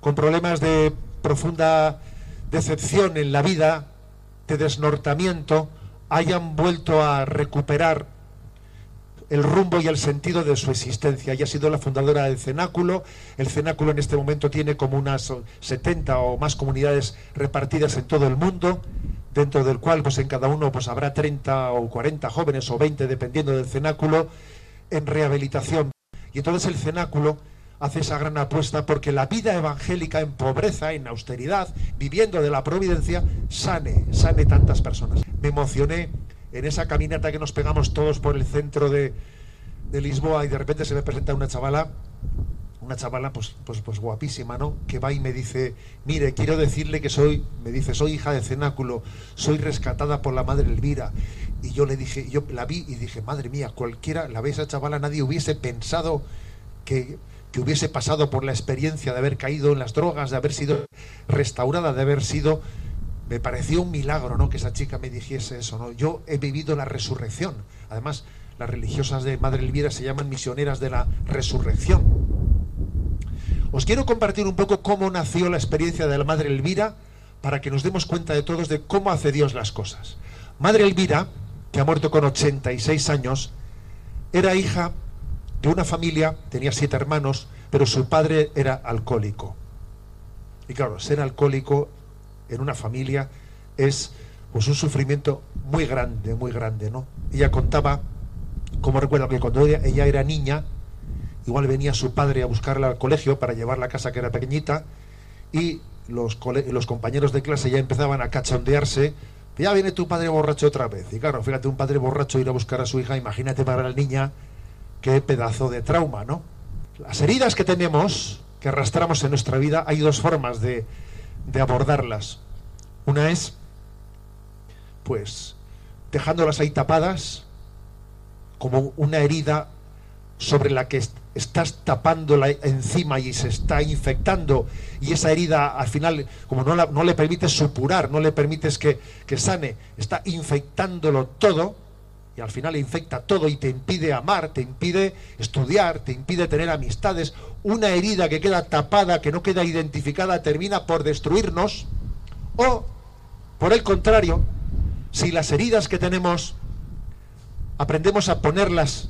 con problemas de profunda decepción en la vida, de desnortamiento, hayan vuelto a recuperar el rumbo y el sentido de su existencia. Ella ha sido la fundadora del Cenáculo. El Cenáculo en este momento tiene como unas 70 o más comunidades repartidas en todo el mundo, dentro del cual pues en cada uno pues habrá 30 o 40 jóvenes o 20 dependiendo del Cenáculo en rehabilitación. Y entonces el Cenáculo hace esa gran apuesta porque la vida evangélica en pobreza, en austeridad, viviendo de la providencia, sane, sane tantas personas. Me emocioné en esa caminata que nos pegamos todos por el centro de, Lisboa y de repente se me presenta una chavala, una chavala pues, pues, pues guapísima, ¿no? Que va y me dice, mire, quiero decirle que soy, me dice, soy hija de cenáculo, soy rescatada por la madre Elvira. Y yo le dije, yo la vi y dije, madre mía, cualquiera, la ve esa chavala, nadie hubiese pensado que, que hubiese pasado por la experiencia de haber caído en las drogas, de haber sido restaurada, de haber sido me pareció un milagro, ¿no? Que esa chica me dijese eso, ¿no? Yo he vivido la resurrección. Además, las religiosas de Madre Elvira se llaman misioneras de la resurrección. Os quiero compartir un poco cómo nació la experiencia de la Madre Elvira para que nos demos cuenta de todos de cómo hace Dios las cosas. Madre Elvira, que ha muerto con 86 años, era hija de una familia, tenía siete hermanos, pero su padre era alcohólico. Y claro, ser alcohólico en una familia es pues un sufrimiento muy grande, muy grande, ¿no? Ella contaba, como recuerdo que cuando ella, era niña, igual venía su padre a buscarla al colegio para llevarla a casa que era pequeñita, y los, los compañeros de clase ya empezaban a cachondearse, ya viene tu padre borracho otra vez. Y claro, fíjate, un padre borracho ir a buscar a su hija, imagínate para la niña qué pedazo de trauma, ¿no? Las heridas que tenemos, que arrastramos en nuestra vida, hay dos formas de, de abordarlas. Una es, pues, dejándolas ahí tapadas, como una herida sobre la que estás tapándola encima y se está infectando y esa herida al final como no, no le permites supurar, no le permites que, que, sane, está infectándolo todo y al final infecta todo y te impide amar, te impide estudiar, te impide tener amistades, una herida que queda tapada, que no queda identificada, termina por destruirnos. O por el contrario, si las heridas que tenemos aprendemos a ponerlas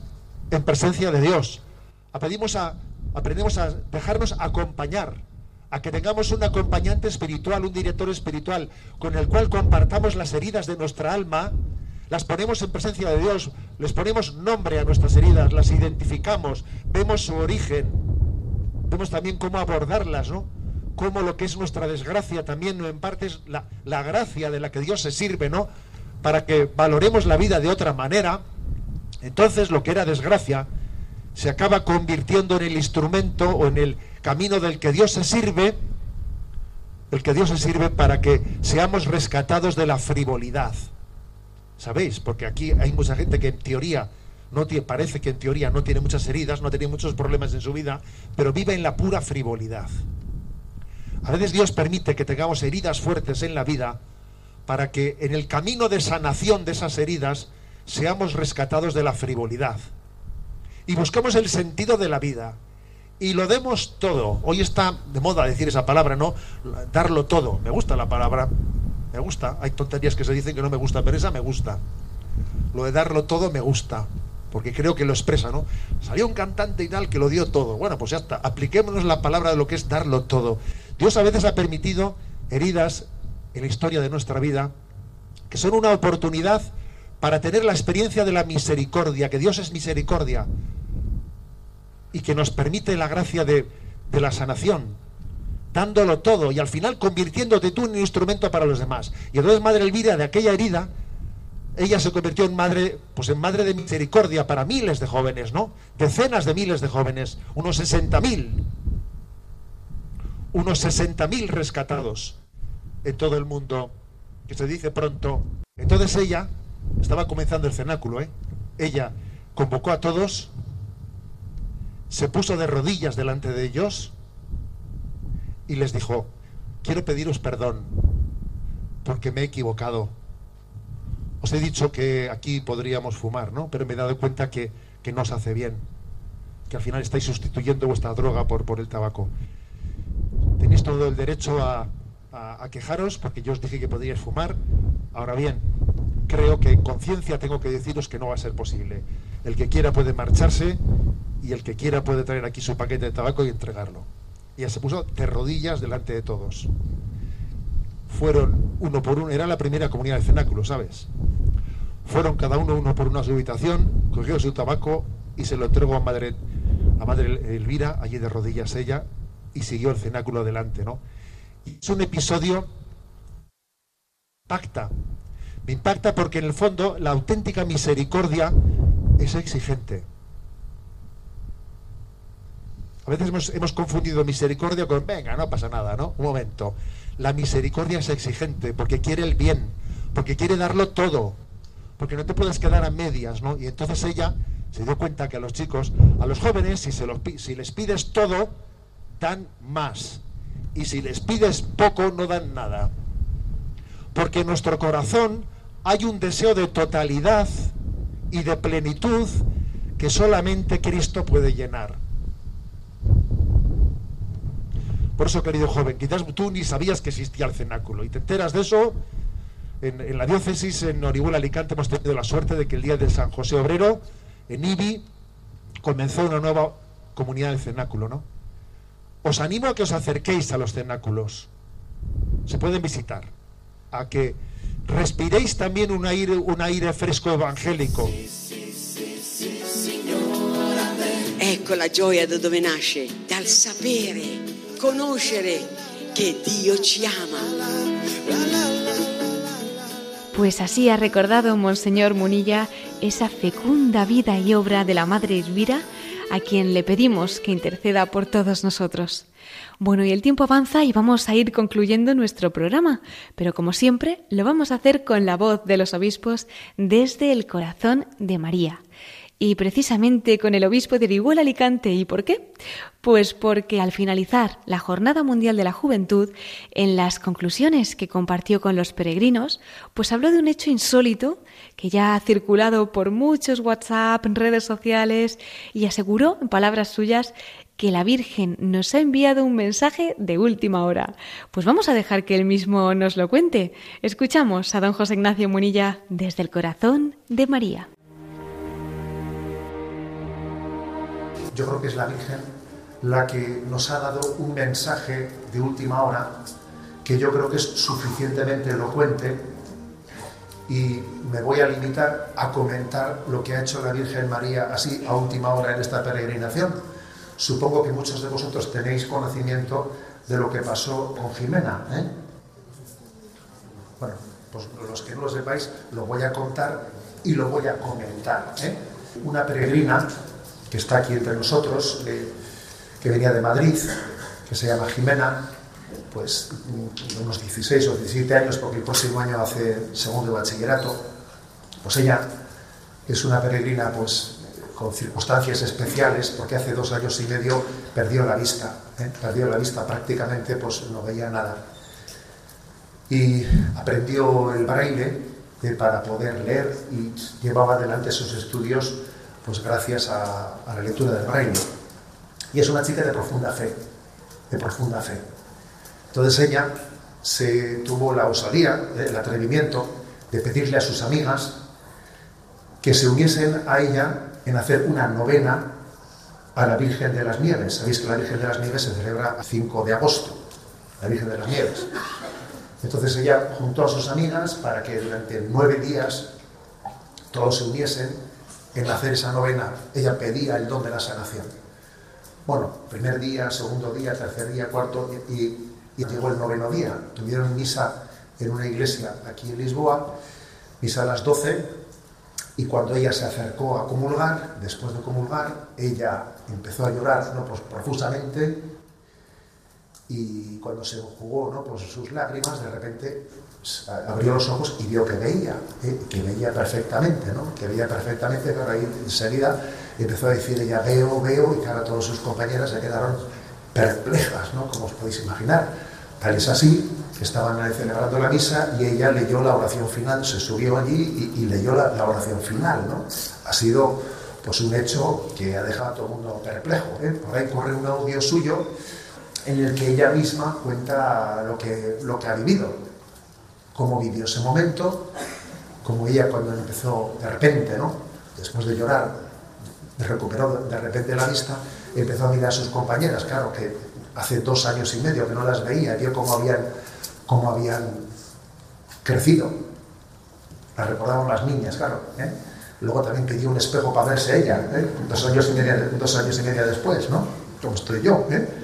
en presencia de Dios, aprendemos a, aprendemos a dejarnos acompañar, a que tengamos un acompañante espiritual, un director espiritual, con el cual compartamos las heridas de nuestra alma, las ponemos en presencia de Dios, les ponemos nombre a nuestras heridas, las identificamos, vemos su origen, vemos también cómo abordarlas, ¿no? cómo lo que es nuestra desgracia también en parte es la, la gracia de la que Dios se sirve, ¿no? Para que valoremos la vida de otra manera. Entonces lo que era desgracia se acaba convirtiendo en el instrumento o en el camino del que Dios se sirve, el que Dios se sirve para que seamos rescatados de la frivolidad. ¿Sabéis? Porque aquí hay mucha gente que en teoría no tiene, parece que en teoría no tiene muchas heridas, no tiene muchos problemas en su vida, pero vive en la pura frivolidad. A veces Dios permite que tengamos heridas fuertes en la vida para que en el camino de sanación de esas heridas seamos rescatados de la frivolidad y busquemos el sentido de la vida y lo demos todo. Hoy está de moda decir esa palabra, ¿no? Darlo todo. Me gusta la palabra, me gusta. Hay tonterías que se dicen que no me gusta, pero esa me gusta. Lo de darlo todo me gusta, porque creo que lo expresa, ¿no? Salió un cantante y tal que lo dio todo. Bueno, pues ya está. Apliquémonos la palabra de lo que es darlo todo. Dios a veces ha permitido heridas en la historia de nuestra vida que son una oportunidad para tener la experiencia de la misericordia, que Dios es misericordia y que nos permite la gracia de, de la sanación, dándolo todo y al final convirtiéndote tú en un instrumento para los demás. Y entonces Madre Elvira, de aquella herida, ella se convirtió en madre, pues en madre de misericordia para miles de jóvenes, ¿no? Decenas de miles de jóvenes, unos 60 mil unos 60.000 rescatados en todo el mundo, que se dice pronto. Entonces ella, estaba comenzando el cenáculo, ¿eh? ella convocó a todos, se puso de rodillas delante de ellos y les dijo, quiero pediros perdón porque me he equivocado. Os he dicho que aquí podríamos fumar, ¿no? Pero me he dado cuenta que, que no os hace bien, que al final estáis sustituyendo vuestra droga por, por el tabaco tenéis todo el derecho a, quejaros porque yo os dije que podíais fumar. Ahora bien, creo que en conciencia tengo que deciros que no va a ser posible. El que quiera puede marcharse y el que quiera puede traer aquí su paquete de tabaco y entregarlo. Y se puso de rodillas delante de todos. Fueron uno por uno, era la primera comunidad de cenáculo, ¿sabes? Fueron cada uno uno por uno a su habitación, cogió su tabaco y se lo entregó a Madre, a Madre Elvira, allí de rodillas ella, y siguió el cenáculo adelante, ¿no? es un episodio impacta. Me impacta porque en el fondo la auténtica misericordia es exigente. A veces hemos, hemos, confundido misericordia con, venga, no pasa nada, ¿no? Un momento. La misericordia es exigente porque quiere el bien, porque quiere darlo todo, porque no te puedes quedar a medias, ¿no? Y entonces ella se dio cuenta que a los chicos, a los jóvenes, si, se los, si les pides todo, dan más. Y si les pides poco, no dan nada. Porque en nuestro corazón hay un deseo de totalidad y de plenitud que solamente Cristo puede llenar. Por eso, querido joven, quizás tú ni sabías que existía el cenáculo y te enteras de eso. En, la diócesis en Orihuela, Alicante, hemos tenido la suerte de que el día de San José Obrero, en Ibi, comenzó una nueva comunidad del cenáculo, ¿no? os animo a que os acerquéis a los cenáculos. Se pueden visitar. A que respiréis también un aire, un aire fresco evangélico. Ecco la gioia da dove nasce, dal sapere, conoscere che Dio ci ama. Pues así ha recordado Monseñor Munilla esa fecunda vida y obra de la Madre Elvira a quien le pedimos que interceda por todos nosotros. Bueno, y el tiempo avanza y vamos a ir concluyendo nuestro programa, pero como siempre lo vamos a hacer con la voz de los obispos desde el corazón de María y precisamente con el obispo de Orihuela Alicante. ¿Y por qué? Pues porque al finalizar la Jornada Mundial de la Juventud, en las conclusiones que compartió con los peregrinos, pues habló de un hecho insólito que ya ha circulado por muchos WhatsApp, redes sociales, y aseguró, en palabras suyas, que la Virgen nos ha enviado un mensaje de última hora. Pues vamos a dejar que él mismo nos lo cuente. Escuchamos a don José Ignacio Munilla desde el corazón de María. Yo creo que es la Virgen la que nos ha dado un mensaje de última hora que yo creo que es suficientemente elocuente y me voy a limitar a comentar lo que ha hecho la Virgen María así a última hora en esta peregrinación. Supongo que muchos de vosotros tenéis conocimiento de lo que pasó con Jimena. ¿eh? Bueno, pues los que no lo sepáis lo voy a contar y lo voy a comentar. ¿eh? Una peregrina que está aquí entre nosotros, que venía de Madrid, que se llama Jimena, pues unos 16 o 17 años, porque el próximo año hace segundo bachillerato, Pues ella es una peregrina pues con circunstancias especiales porque hace dos años y medio perdió la vista, ¿eh? perdió la vista prácticamente, pues no veía nada. Y aprendió el braille ¿eh? para poder leer y llevaba adelante sus estudios pues gracias a, a la lectura del braille. Y es una chica de profunda fe, de profunda fe. Entonces ella se tuvo la osadía, el atrevimiento de pedirle a sus amigas que se uniesen a ella en hacer una novena a la Virgen de las Nieves. Sabéis que la Virgen de las Nieves se celebra el 5 de agosto, la Virgen de las Nieves. Entonces ella juntó a sus amigas para que durante nueve días todos se uniesen en hacer esa novena. Ella pedía el don de la sanación. Bueno, primer día, segundo día, tercer día, cuarto, y, y llegó el noveno día. Tuvieron misa en una iglesia aquí en Lisboa, misa a las 12, y cuando ella se acercó a comulgar, después de comulgar, ella empezó a llorar ¿no? pues profusamente y cuando se jugó ¿no? pues sus lágrimas, de repente abrió los ojos y vio que veía, ¿eh? que veía perfectamente, ¿no? que veía perfectamente, pero ahí enseguida empezó a decir ella, veo, veo, y claro, todas sus compañeras se quedaron perplejas, ¿no? como os podéis imaginar. Tal es así estaban celebrando la misa y ella leyó la oración final, se subió allí y, leyó la, oración final. ¿no? Ha sido pues, un hecho que ha dejado a todo el mundo perplejo. ¿eh? Por ahí corre un audio suyo en el que ella misma cuenta lo que, lo que ha vivido, cómo vivió ese momento, cómo ella cuando empezó de repente, ¿no? después de llorar, recuperó de repente la vista, empezó a mirar a sus compañeras, claro que hace dos años y medio que no las veía, vio cómo habían cómo habían crecido. La recordaban las niñas, claro. ¿eh? Luego también pidió un espejo para verse ella, ¿eh? dos, años y media, dos años y media después, ¿no? Como estoy yo. ¿eh?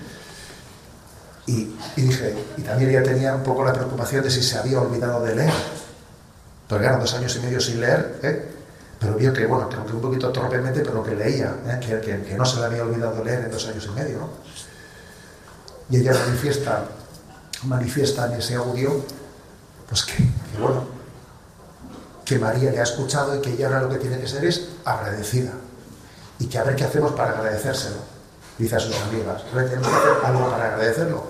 Y, dije, y también ella tenía un poco la preocupación de si se había olvidado de leer. Porque eran dos años y medio sin leer, ¿eh? pero vio que, bueno, que aunque un poquito torpemente, pero que leía, ¿eh? que, que, que, no se le había olvidado leer en dos años y medio. ¿no? Y ella manifiesta manifiesta en ese audio, pues que, bueno, que María le ha escuchado y que ella ahora lo que tiene que ser es agradecida. Y que a ver qué hacemos para agradecérselo, dice a sus amigas. Tenemos que hacer algo para agradecerlo.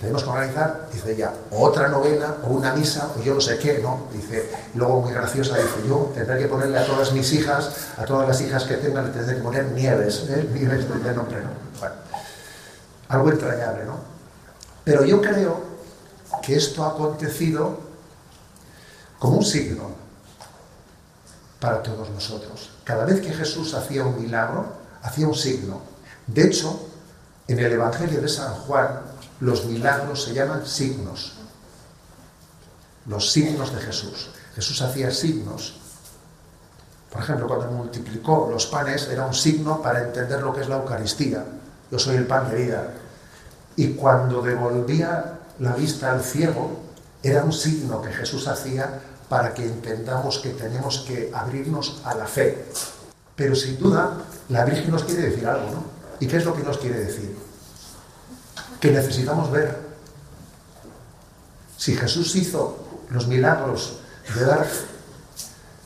Tenemos que organizar, dice ella, otra novena o una misa o yo no sé qué, ¿no? Dice, luego muy graciosa, dice, yo tendré que ponerle a todas mis hijas, a todas las hijas que tengan, le tendré que poner nieves, ¿eh? nieves de nombre, ¿no? Bueno, algo entrañable, ¿no? Pero yo creo que esto ha acontecido como un signo para todos nosotros. Cada vez que Jesús hacía un milagro, hacía un signo. De hecho, en el Evangelio de San Juan, los milagros se llaman signos. Los signos de Jesús. Jesús hacía signos. Por ejemplo, cuando multiplicó los panes era un signo para entender lo que es la Eucaristía. Yo soy el pan de vida. Y cuando devolvía la vista al ciego era un signo que Jesús hacía para que entendamos que tenemos que abrirnos a la fe. Pero sin duda, la Virgen nos quiere decir algo, ¿no? ¿Y qué es lo que nos quiere decir? Que necesitamos ver. Si Jesús hizo los milagros de dar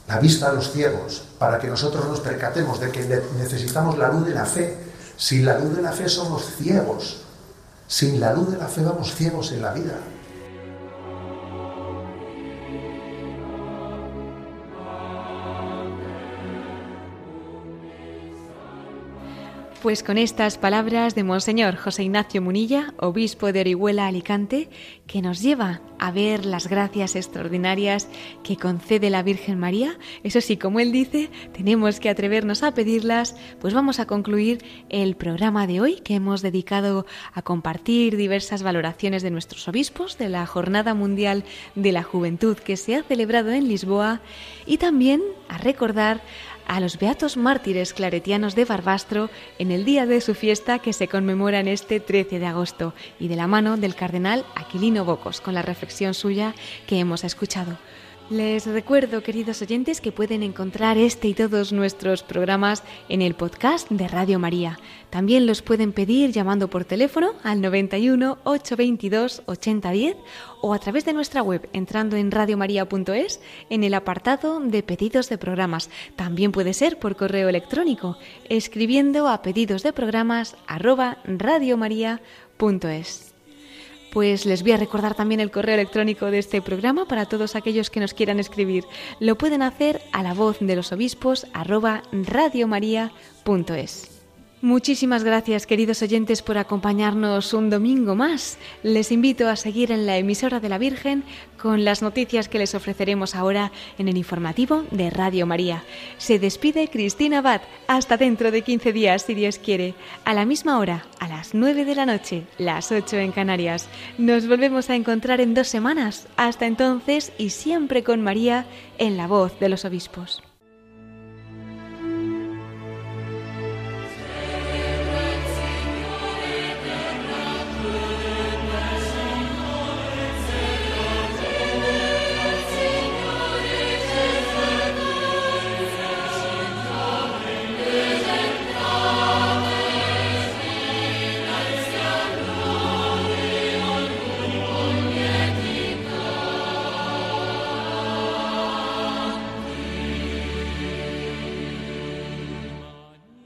la vista a los ciegos para que nosotros nos percatemos de que necesitamos la luz de la fe, sin la luz de la fe somos ciegos, sin la luz de la fe vamos ciegos en la vida. Pues con estas palabras de Monseñor José Ignacio Munilla, obispo de Orihuela Alicante, que nos lleva a ver las gracias extraordinarias que concede la Virgen María, eso sí, como él dice, tenemos que atrevernos a pedirlas, pues vamos a concluir el programa de hoy que hemos dedicado a compartir diversas valoraciones de nuestros obispos de la Jornada Mundial de la Juventud que se ha celebrado en Lisboa y también a recordar a los beatos mártires claretianos de Barbastro en el día de su fiesta que se conmemora en este 13 de agosto y de la mano del cardenal Aquilino Bocos con la reflexión suya que hemos escuchado. Les recuerdo, queridos oyentes, que pueden encontrar este y todos nuestros programas en el podcast de Radio María. También los pueden pedir llamando por teléfono al 91 822 8010 o a través de nuestra web entrando en radiomaria.es en el apartado de pedidos de programas. También puede ser por correo electrónico escribiendo a pedidos de programas radiomaria.es. Pues les voy a recordar también el correo electrónico de este programa para todos aquellos que nos quieran escribir. Lo pueden hacer a la voz de los obispos arroba radiomaria.es. Muchísimas gracias, queridos oyentes, por acompañarnos un domingo más. Les invito a seguir en la emisora de la Virgen con las noticias que les ofreceremos ahora en el informativo de Radio María. Se despide Cristina Abad. Hasta dentro de 15 días, si Dios quiere. A la misma hora, a las 9 de la noche, las 8 en Canarias. Nos volvemos a encontrar en dos semanas. Hasta entonces y siempre con María en la voz de los obispos.